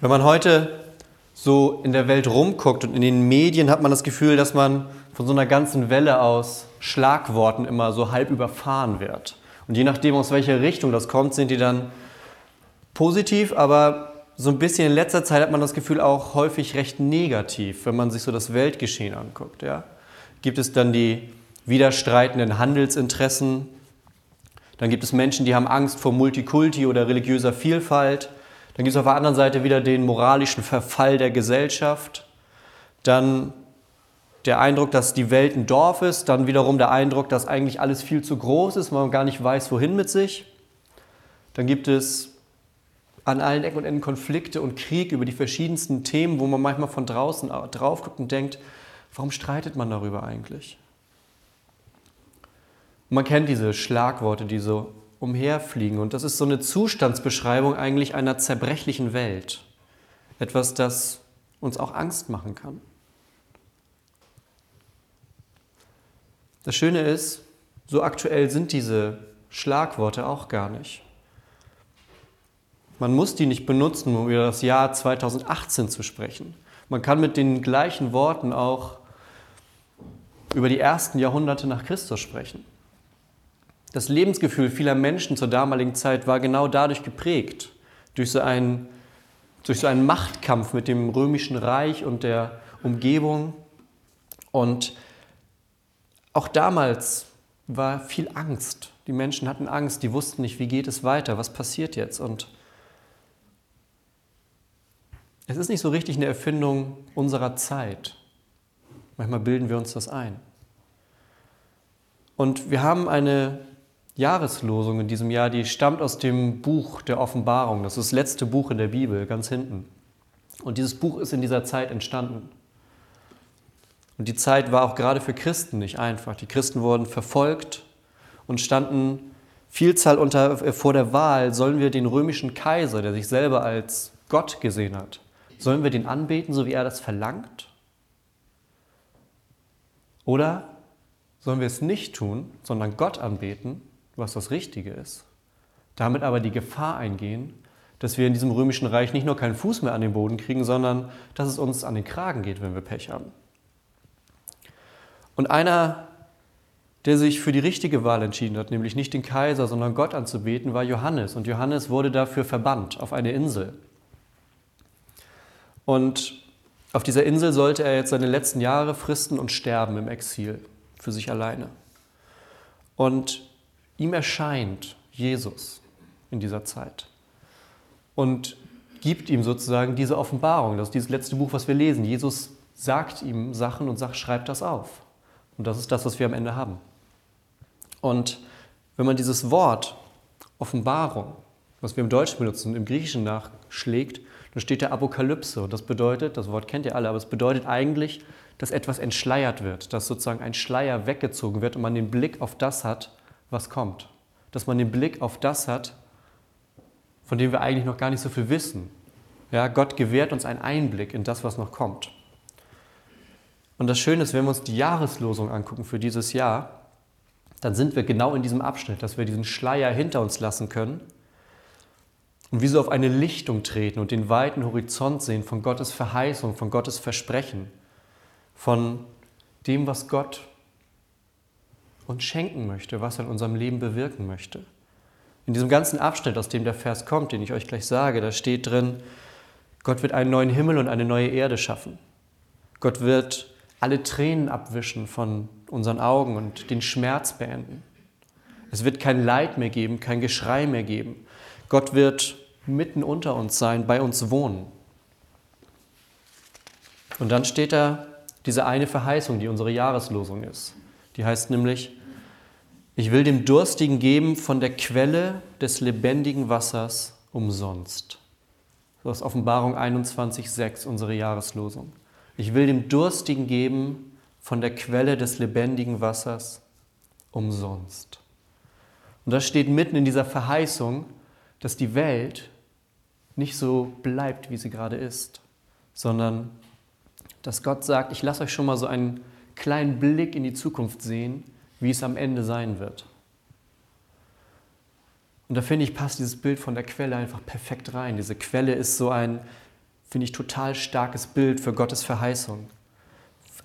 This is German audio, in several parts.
Wenn man heute so in der Welt rumguckt und in den Medien hat man das Gefühl, dass man von so einer ganzen Welle aus Schlagworten immer so halb überfahren wird. Und je nachdem, aus welcher Richtung das kommt, sind die dann positiv, aber so ein bisschen in letzter Zeit hat man das Gefühl auch häufig recht negativ, wenn man sich so das Weltgeschehen anguckt. Ja? Gibt es dann die widerstreitenden Handelsinteressen, dann gibt es Menschen, die haben Angst vor Multikulti oder religiöser Vielfalt. Dann gibt es auf der anderen Seite wieder den moralischen Verfall der Gesellschaft. Dann der Eindruck, dass die Welt ein Dorf ist. Dann wiederum der Eindruck, dass eigentlich alles viel zu groß ist, man gar nicht weiß, wohin mit sich. Dann gibt es an allen Ecken und Enden Konflikte und Krieg über die verschiedensten Themen, wo man manchmal von draußen drauf guckt und denkt, warum streitet man darüber eigentlich? Man kennt diese Schlagworte, die so umherfliegen. Und das ist so eine Zustandsbeschreibung eigentlich einer zerbrechlichen Welt. Etwas, das uns auch Angst machen kann. Das Schöne ist, so aktuell sind diese Schlagworte auch gar nicht. Man muss die nicht benutzen, um über das Jahr 2018 zu sprechen. Man kann mit den gleichen Worten auch über die ersten Jahrhunderte nach Christus sprechen. Das Lebensgefühl vieler Menschen zur damaligen Zeit war genau dadurch geprägt, durch so einen, durch so einen Machtkampf mit dem römischen Reich und der Umgebung. Und auch damals war viel Angst. Die Menschen hatten Angst, die wussten nicht, wie geht es weiter, was passiert jetzt. Und es ist nicht so richtig eine Erfindung unserer Zeit. Manchmal bilden wir uns das ein. Und wir haben eine Jahreslosung in diesem Jahr, die stammt aus dem Buch der Offenbarung. Das ist das letzte Buch in der Bibel, ganz hinten. Und dieses Buch ist in dieser Zeit entstanden. Und die Zeit war auch gerade für Christen nicht einfach. Die Christen wurden verfolgt und standen Vielzahl unter, äh, vor der Wahl, sollen wir den römischen Kaiser, der sich selber als Gott gesehen hat, sollen wir den anbeten, so wie er das verlangt? Oder sollen wir es nicht tun, sondern Gott anbeten was das Richtige ist. Damit aber die Gefahr eingehen, dass wir in diesem römischen Reich nicht nur keinen Fuß mehr an den Boden kriegen, sondern dass es uns an den Kragen geht, wenn wir Pech haben. Und einer, der sich für die richtige Wahl entschieden hat, nämlich nicht den Kaiser, sondern Gott anzubeten, war Johannes. Und Johannes wurde dafür verbannt auf eine Insel. Und auf dieser Insel sollte er jetzt seine letzten Jahre fristen und sterben im Exil für sich alleine. Und Ihm erscheint Jesus in dieser Zeit und gibt ihm sozusagen diese Offenbarung. Das ist dieses letzte Buch, was wir lesen. Jesus sagt ihm Sachen und sagt, schreib das auf. Und das ist das, was wir am Ende haben. Und wenn man dieses Wort Offenbarung, was wir im Deutschen benutzen, im Griechischen nachschlägt, dann steht der Apokalypse. Und das bedeutet, das Wort kennt ihr alle, aber es bedeutet eigentlich, dass etwas entschleiert wird, dass sozusagen ein Schleier weggezogen wird und man den Blick auf das hat, was kommt. Dass man den Blick auf das hat, von dem wir eigentlich noch gar nicht so viel wissen. Ja, Gott gewährt uns einen Einblick in das, was noch kommt. Und das Schöne ist, wenn wir uns die Jahreslosung angucken für dieses Jahr, dann sind wir genau in diesem Abschnitt, dass wir diesen Schleier hinter uns lassen können und wie so auf eine Lichtung treten und den weiten Horizont sehen von Gottes Verheißung, von Gottes Versprechen, von dem, was Gott uns schenken möchte, was er in unserem Leben bewirken möchte. In diesem ganzen Abschnitt, aus dem der Vers kommt, den ich euch gleich sage, da steht drin, Gott wird einen neuen Himmel und eine neue Erde schaffen. Gott wird alle Tränen abwischen von unseren Augen und den Schmerz beenden. Es wird kein Leid mehr geben, kein Geschrei mehr geben. Gott wird mitten unter uns sein, bei uns wohnen. Und dann steht da diese eine Verheißung, die unsere Jahreslosung ist. Die heißt nämlich, ich will dem Durstigen geben von der Quelle des lebendigen Wassers umsonst. Das ist Offenbarung 21,6, unsere Jahreslosung. Ich will dem Durstigen geben von der Quelle des lebendigen Wassers umsonst. Und das steht mitten in dieser Verheißung, dass die Welt nicht so bleibt, wie sie gerade ist, sondern dass Gott sagt, ich lasse euch schon mal so einen kleinen Blick in die Zukunft sehen, wie es am Ende sein wird. Und da finde ich, passt dieses Bild von der Quelle einfach perfekt rein. Diese Quelle ist so ein finde ich, total starkes Bild für Gottes Verheißung.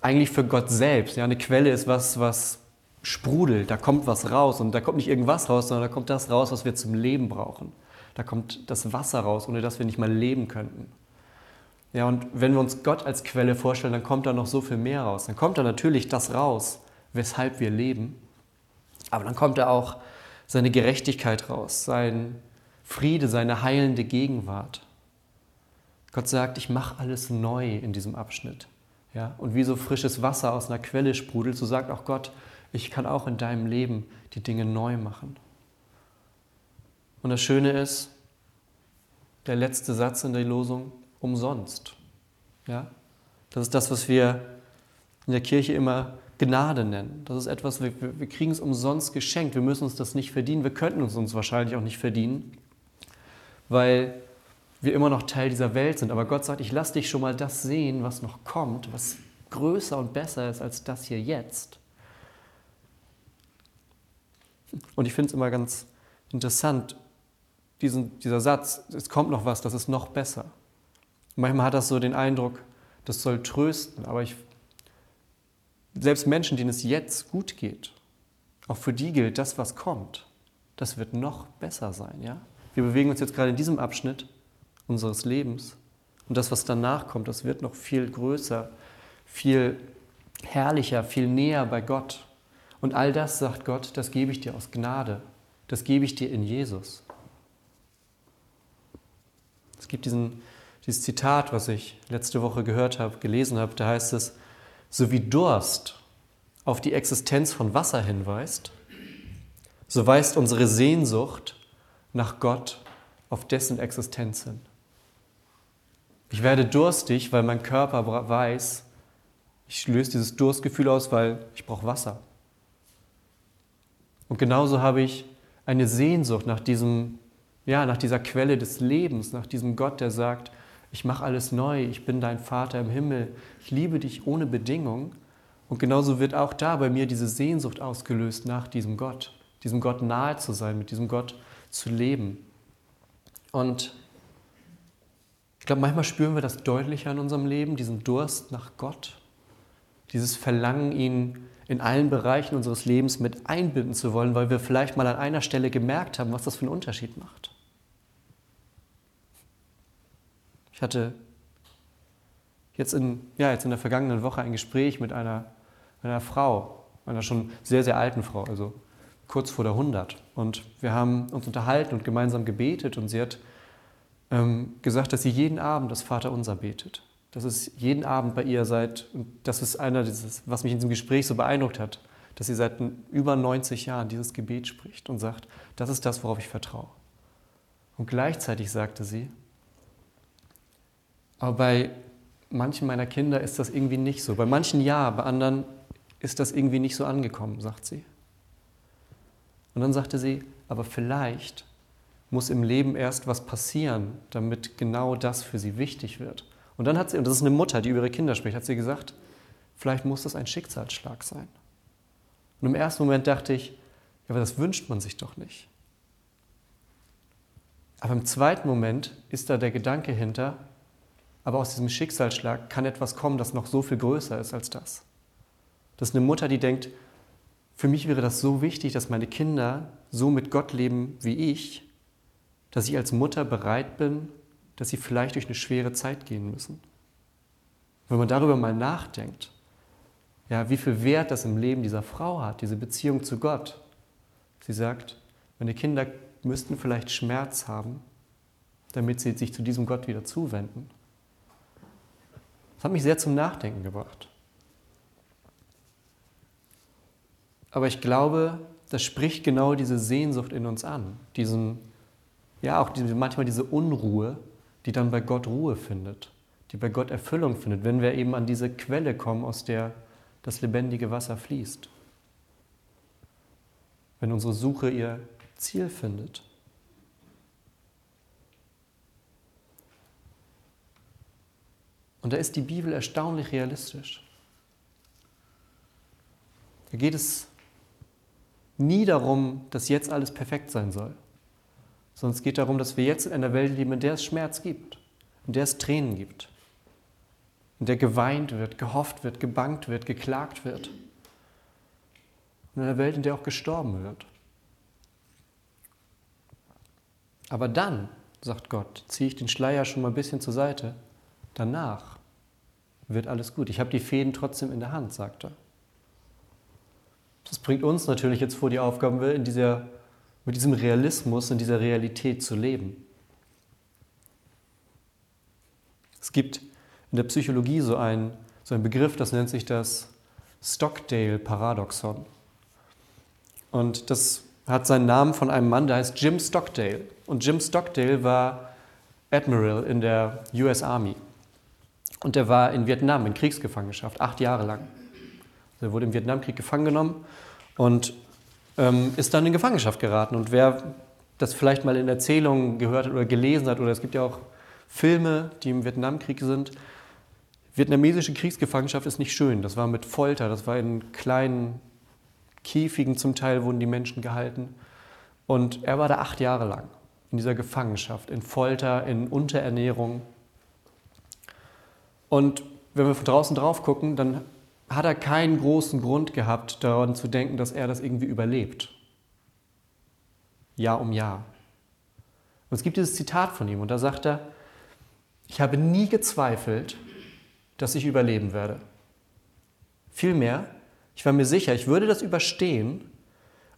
Eigentlich für Gott selbst. Ja, eine Quelle ist was, was sprudelt, da kommt was raus und da kommt nicht irgendwas raus, sondern da kommt das raus, was wir zum Leben brauchen. Da kommt das Wasser raus, ohne das wir nicht mal leben könnten. Ja, und wenn wir uns Gott als Quelle vorstellen, dann kommt da noch so viel mehr raus. Dann kommt da natürlich das raus, weshalb wir leben. Aber dann kommt da auch seine Gerechtigkeit raus, sein Friede, seine heilende Gegenwart. Gott sagt, ich mache alles neu in diesem Abschnitt. Ja, und wie so frisches Wasser aus einer Quelle sprudelt, so sagt auch Gott, ich kann auch in deinem Leben die Dinge neu machen. Und das Schöne ist, der letzte Satz in der Losung, umsonst. Ja? Das ist das, was wir in der Kirche immer Gnade nennen. Das ist etwas, wir, wir kriegen es umsonst geschenkt. Wir müssen uns das nicht verdienen. Wir könnten es uns wahrscheinlich auch nicht verdienen, weil wir immer noch Teil dieser Welt sind. Aber Gott sagt, ich lasse dich schon mal das sehen, was noch kommt, was größer und besser ist als das hier jetzt. Und ich finde es immer ganz interessant, diesen, dieser Satz, es kommt noch was, das ist noch besser. Manchmal hat das so den Eindruck, das soll trösten, aber ich, selbst Menschen, denen es jetzt gut geht, auch für die gilt, das, was kommt, das wird noch besser sein. Ja? Wir bewegen uns jetzt gerade in diesem Abschnitt unseres Lebens und das, was danach kommt, das wird noch viel größer, viel herrlicher, viel näher bei Gott. Und all das, sagt Gott, das gebe ich dir aus Gnade. Das gebe ich dir in Jesus. Es gibt diesen, dieses Zitat, was ich letzte Woche gehört habe, gelesen habe, da heißt es, so wie Durst auf die Existenz von Wasser hinweist, so weist unsere Sehnsucht nach Gott auf dessen Existenz hin. Ich werde durstig, weil mein Körper weiß, ich löse dieses Durstgefühl aus, weil ich brauche Wasser. Und genauso habe ich eine Sehnsucht nach diesem, ja, nach dieser Quelle des Lebens, nach diesem Gott, der sagt, ich mache alles neu, ich bin dein Vater im Himmel, ich liebe dich ohne Bedingung. Und genauso wird auch da bei mir diese Sehnsucht ausgelöst nach diesem Gott, diesem Gott nahe zu sein, mit diesem Gott zu leben. Und ich glaube, manchmal spüren wir das deutlicher in unserem Leben, diesen Durst nach Gott, dieses Verlangen, ihn in allen Bereichen unseres Lebens mit einbinden zu wollen, weil wir vielleicht mal an einer Stelle gemerkt haben, was das für einen Unterschied macht. Ich hatte jetzt in, ja, jetzt in der vergangenen Woche ein Gespräch mit einer, einer Frau, einer schon sehr, sehr alten Frau, also kurz vor der 100. Und wir haben uns unterhalten und gemeinsam gebetet und sie hat ähm, gesagt, dass sie jeden Abend das Vaterunser betet dass es jeden Abend bei ihr seit, und das ist einer dieses, was mich in diesem Gespräch so beeindruckt hat, dass sie seit über 90 Jahren dieses Gebet spricht und sagt, das ist das, worauf ich vertraue. Und gleichzeitig sagte sie, aber bei manchen meiner Kinder ist das irgendwie nicht so. Bei manchen ja, bei anderen ist das irgendwie nicht so angekommen, sagt sie. Und dann sagte sie, aber vielleicht muss im Leben erst was passieren, damit genau das für sie wichtig wird. Und dann hat sie, und das ist eine Mutter, die über ihre Kinder spricht, hat sie gesagt, vielleicht muss das ein Schicksalsschlag sein. Und im ersten Moment dachte ich, ja, aber das wünscht man sich doch nicht. Aber im zweiten Moment ist da der Gedanke hinter, aber aus diesem Schicksalsschlag kann etwas kommen, das noch so viel größer ist als das. Das ist eine Mutter, die denkt, für mich wäre das so wichtig, dass meine Kinder so mit Gott leben wie ich, dass ich als Mutter bereit bin, dass sie vielleicht durch eine schwere Zeit gehen müssen. Wenn man darüber mal nachdenkt, ja, wie viel Wert das im Leben dieser Frau hat, diese Beziehung zu Gott. Sie sagt, meine Kinder müssten vielleicht Schmerz haben, damit sie sich zu diesem Gott wieder zuwenden. Das hat mich sehr zum Nachdenken gebracht. Aber ich glaube, das spricht genau diese Sehnsucht in uns an, diesen, ja auch diese, manchmal diese Unruhe, die dann bei Gott Ruhe findet, die bei Gott Erfüllung findet, wenn wir eben an diese Quelle kommen, aus der das lebendige Wasser fließt. Wenn unsere Suche ihr Ziel findet. Und da ist die Bibel erstaunlich realistisch. Da geht es nie darum, dass jetzt alles perfekt sein soll sondern es geht darum, dass wir jetzt in einer Welt leben, in der es Schmerz gibt, in der es Tränen gibt, in der geweint wird, gehofft wird, gebankt wird, geklagt wird. In einer Welt, in der auch gestorben wird. Aber dann, sagt Gott, ziehe ich den Schleier schon mal ein bisschen zur Seite. Danach wird alles gut. Ich habe die Fäden trotzdem in der Hand, sagt er. Das bringt uns natürlich jetzt vor die Aufgabe, in dieser, mit diesem Realismus, in dieser Realität zu leben. Es gibt in der Psychologie so einen, so einen Begriff, das nennt sich das Stockdale-Paradoxon. Und das hat seinen Namen von einem Mann, der heißt Jim Stockdale. Und Jim Stockdale war Admiral in der US Army. Und er war in Vietnam in Kriegsgefangenschaft, acht Jahre lang. Er wurde im Vietnamkrieg gefangen genommen und ähm, ist dann in Gefangenschaft geraten. Und wer das vielleicht mal in Erzählungen gehört hat oder gelesen hat, oder es gibt ja auch Filme, die im Vietnamkrieg sind. Vietnamesische Kriegsgefangenschaft ist nicht schön. Das war mit Folter, das war in kleinen Käfigen zum Teil wurden die Menschen gehalten. Und er war da acht Jahre lang in dieser Gefangenschaft, in Folter, in Unterernährung. Und wenn wir von draußen drauf gucken, dann hat er keinen großen Grund gehabt, daran zu denken, dass er das irgendwie überlebt. Jahr um Jahr. Und es gibt dieses Zitat von ihm und da sagt er, ich habe nie gezweifelt, dass ich überleben werde. Vielmehr, ich war mir sicher, ich würde das überstehen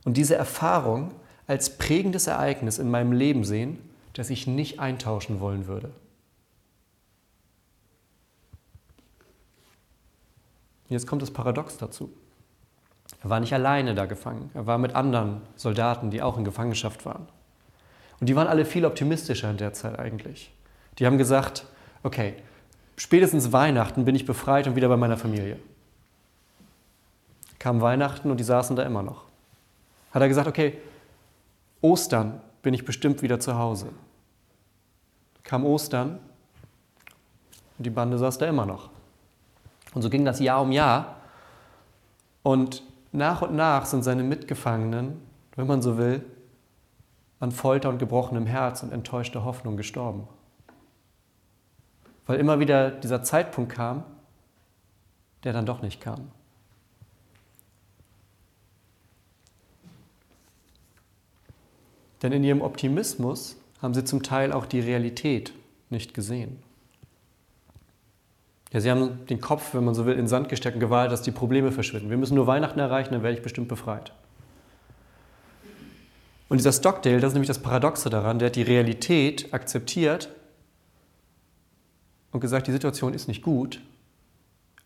und diese Erfahrung als prägendes Ereignis in meinem Leben sehen, das ich nicht eintauschen wollen würde. Jetzt kommt das Paradox dazu. Er war nicht alleine da gefangen, er war mit anderen Soldaten, die auch in Gefangenschaft waren. Und die waren alle viel optimistischer in der Zeit eigentlich. Die haben gesagt, okay, spätestens Weihnachten bin ich befreit und wieder bei meiner Familie. Kam Weihnachten und die saßen da immer noch. Hat er gesagt, okay, Ostern bin ich bestimmt wieder zu Hause. Kam Ostern und die Bande saß da immer noch. Und so ging das Jahr um Jahr. Und nach und nach sind seine Mitgefangenen, wenn man so will, an Folter und gebrochenem Herz und enttäuschter Hoffnung gestorben. Weil immer wieder dieser Zeitpunkt kam, der dann doch nicht kam. Denn in ihrem Optimismus haben sie zum Teil auch die Realität nicht gesehen. Ja, sie haben den Kopf, wenn man so will, in Sand gesteckt und gewartet, dass die Probleme verschwinden. Wir müssen nur Weihnachten erreichen, dann werde ich bestimmt befreit. Und dieser Stockdale, das ist nämlich das Paradoxe daran, der hat die Realität akzeptiert und gesagt, die Situation ist nicht gut,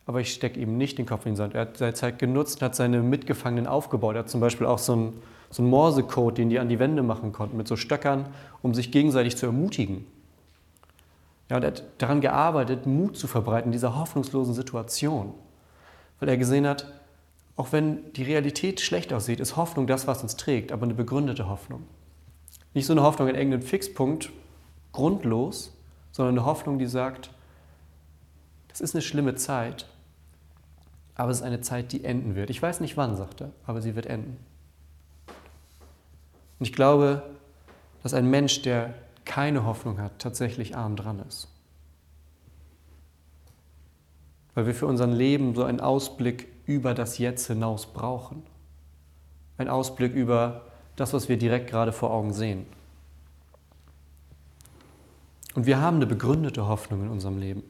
aber ich stecke ihm nicht den Kopf in den Sand. Er hat seine Zeit genutzt, hat seine Mitgefangenen aufgebaut. Er hat zum Beispiel auch so einen, so einen Morsecode, den die an die Wände machen konnten, mit so Stöckern, um sich gegenseitig zu ermutigen. Ja, und er hat daran gearbeitet, Mut zu verbreiten in dieser hoffnungslosen Situation. Weil er gesehen hat, auch wenn die Realität schlecht aussieht, ist Hoffnung das, was uns trägt, aber eine begründete Hoffnung. Nicht so eine Hoffnung in irgendeinem Fixpunkt, grundlos, sondern eine Hoffnung, die sagt, das ist eine schlimme Zeit, aber es ist eine Zeit, die enden wird. Ich weiß nicht wann, sagt er, aber sie wird enden. Und ich glaube, dass ein Mensch, der keine Hoffnung hat, tatsächlich arm dran ist. Weil wir für unser Leben so einen Ausblick über das Jetzt hinaus brauchen. Ein Ausblick über das, was wir direkt gerade vor Augen sehen. Und wir haben eine begründete Hoffnung in unserem Leben.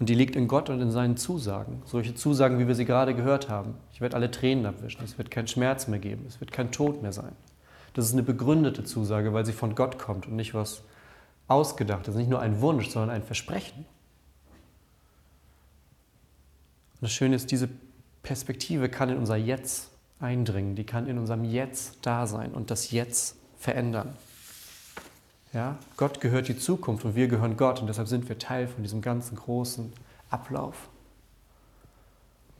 Und die liegt in Gott und in seinen Zusagen. Solche Zusagen, wie wir sie gerade gehört haben. Ich werde alle Tränen abwischen, es wird keinen Schmerz mehr geben, es wird kein Tod mehr sein. Das ist eine begründete Zusage, weil sie von Gott kommt und nicht was ausgedacht. Ist nicht nur ein Wunsch, sondern ein Versprechen. Und das Schöne ist, diese Perspektive kann in unser Jetzt eindringen, die kann in unserem Jetzt da sein und das Jetzt verändern. Ja? Gott gehört die Zukunft und wir gehören Gott und deshalb sind wir Teil von diesem ganzen großen Ablauf.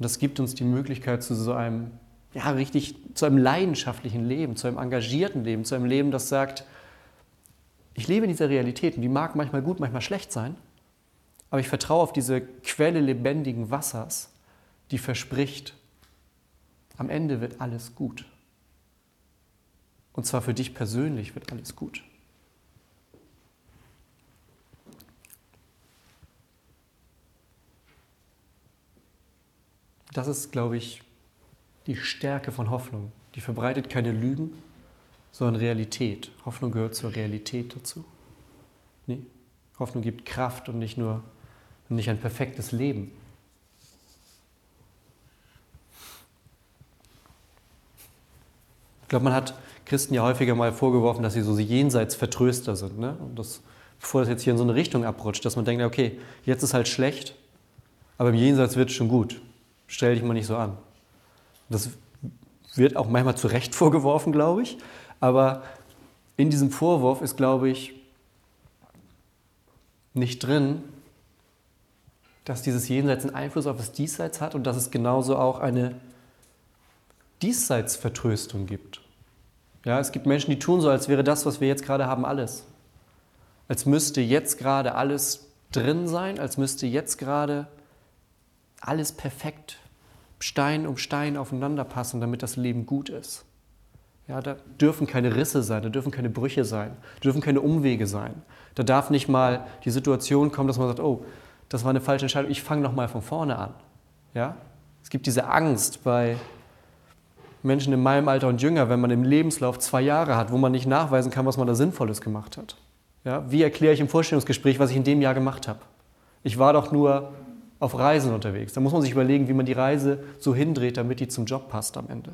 Und das gibt uns die Möglichkeit zu so einem, ja, richtig zu einem leidenschaftlichen Leben, zu einem engagierten Leben, zu einem Leben, das sagt, ich lebe in dieser Realität und die mag manchmal gut, manchmal schlecht sein, aber ich vertraue auf diese Quelle lebendigen Wassers, die verspricht, am Ende wird alles gut. Und zwar für dich persönlich wird alles gut. Das ist, glaube ich, die Stärke von Hoffnung. Die verbreitet keine Lügen, sondern Realität. Hoffnung gehört zur Realität dazu. Nee? Hoffnung gibt Kraft und nicht nur nicht ein perfektes Leben. Ich glaube, man hat Christen ja häufiger mal vorgeworfen, dass sie so Jenseitsvertröster sind. Ne? Und das, bevor das jetzt hier in so eine Richtung abrutscht, dass man denkt, okay, jetzt ist halt schlecht, aber im Jenseits wird es schon gut. Stell dich mal nicht so an. Das wird auch manchmal zu Recht vorgeworfen, glaube ich. Aber in diesem Vorwurf ist, glaube ich, nicht drin, dass dieses Jenseits einen Einfluss auf das Diesseits hat und dass es genauso auch eine Diesseitsvertröstung gibt. Ja, es gibt Menschen, die tun so, als wäre das, was wir jetzt gerade haben, alles. Als müsste jetzt gerade alles drin sein, als müsste jetzt gerade alles perfekt Stein um Stein aufeinander passen, damit das Leben gut ist. Ja, da dürfen keine Risse sein, da dürfen keine Brüche sein, da dürfen keine Umwege sein. Da darf nicht mal die Situation kommen, dass man sagt, oh, das war eine falsche Entscheidung, ich fange nochmal von vorne an. Ja? Es gibt diese Angst bei Menschen in meinem Alter und jünger, wenn man im Lebenslauf zwei Jahre hat, wo man nicht nachweisen kann, was man da Sinnvolles gemacht hat. Ja? Wie erkläre ich im Vorstellungsgespräch, was ich in dem Jahr gemacht habe? Ich war doch nur auf Reisen unterwegs. Da muss man sich überlegen, wie man die Reise so hindreht, damit die zum Job passt am Ende.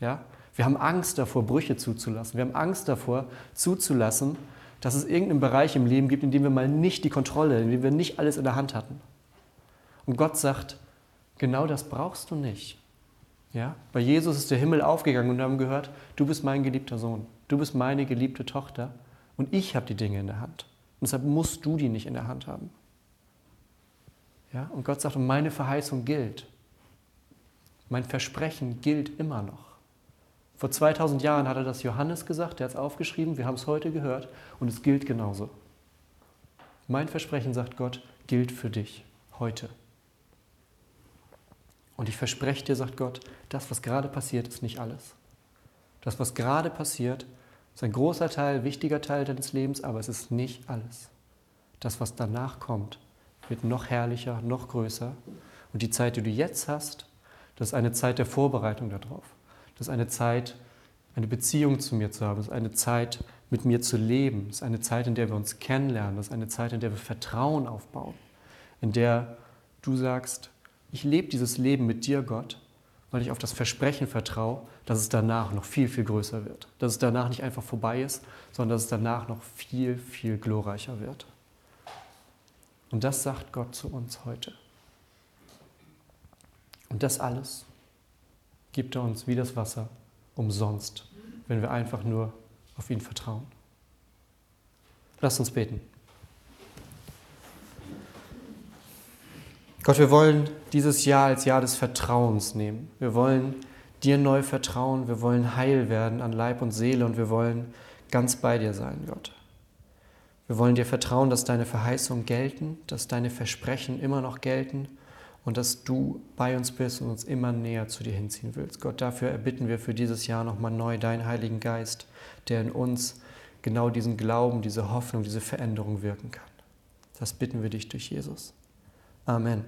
Ja? Wir haben Angst davor, Brüche zuzulassen. Wir haben Angst davor, zuzulassen, dass es irgendeinen Bereich im Leben gibt, in dem wir mal nicht die Kontrolle, in dem wir nicht alles in der Hand hatten. Und Gott sagt, genau das brauchst du nicht. Ja? Bei Jesus ist der Himmel aufgegangen und wir haben gehört, du bist mein geliebter Sohn, du bist meine geliebte Tochter und ich habe die Dinge in der Hand. Und deshalb musst du die nicht in der Hand haben. Ja? Und Gott sagt, meine Verheißung gilt. Mein Versprechen gilt immer noch. Vor 2000 Jahren hat er das Johannes gesagt, der hat es aufgeschrieben, wir haben es heute gehört und es gilt genauso. Mein Versprechen, sagt Gott, gilt für dich heute. Und ich verspreche dir, sagt Gott, das, was gerade passiert, ist nicht alles. Das, was gerade passiert, ist ein großer Teil, wichtiger Teil deines Lebens, aber es ist nicht alles. Das, was danach kommt, wird noch herrlicher, noch größer. Und die Zeit, die du jetzt hast, das ist eine Zeit der Vorbereitung darauf. Das ist eine Zeit, eine Beziehung zu mir zu haben. Das ist eine Zeit, mit mir zu leben. Das ist eine Zeit, in der wir uns kennenlernen. Das ist eine Zeit, in der wir Vertrauen aufbauen. In der du sagst, ich lebe dieses Leben mit dir, Gott, weil ich auf das Versprechen vertraue, dass es danach noch viel, viel größer wird. Dass es danach nicht einfach vorbei ist, sondern dass es danach noch viel, viel glorreicher wird. Und das sagt Gott zu uns heute. Und das alles gibt er uns wie das Wasser umsonst, wenn wir einfach nur auf ihn vertrauen. Lasst uns beten. Gott, wir wollen dieses Jahr als Jahr des Vertrauens nehmen. Wir wollen dir neu vertrauen, wir wollen heil werden an Leib und Seele und wir wollen ganz bei dir sein, Gott. Wir wollen dir vertrauen, dass deine Verheißungen gelten, dass deine Versprechen immer noch gelten und dass du bei uns bist und uns immer näher zu dir hinziehen willst. Gott, dafür erbitten wir für dieses Jahr nochmal neu deinen Heiligen Geist, der in uns genau diesen Glauben, diese Hoffnung, diese Veränderung wirken kann. Das bitten wir dich durch Jesus. Amen.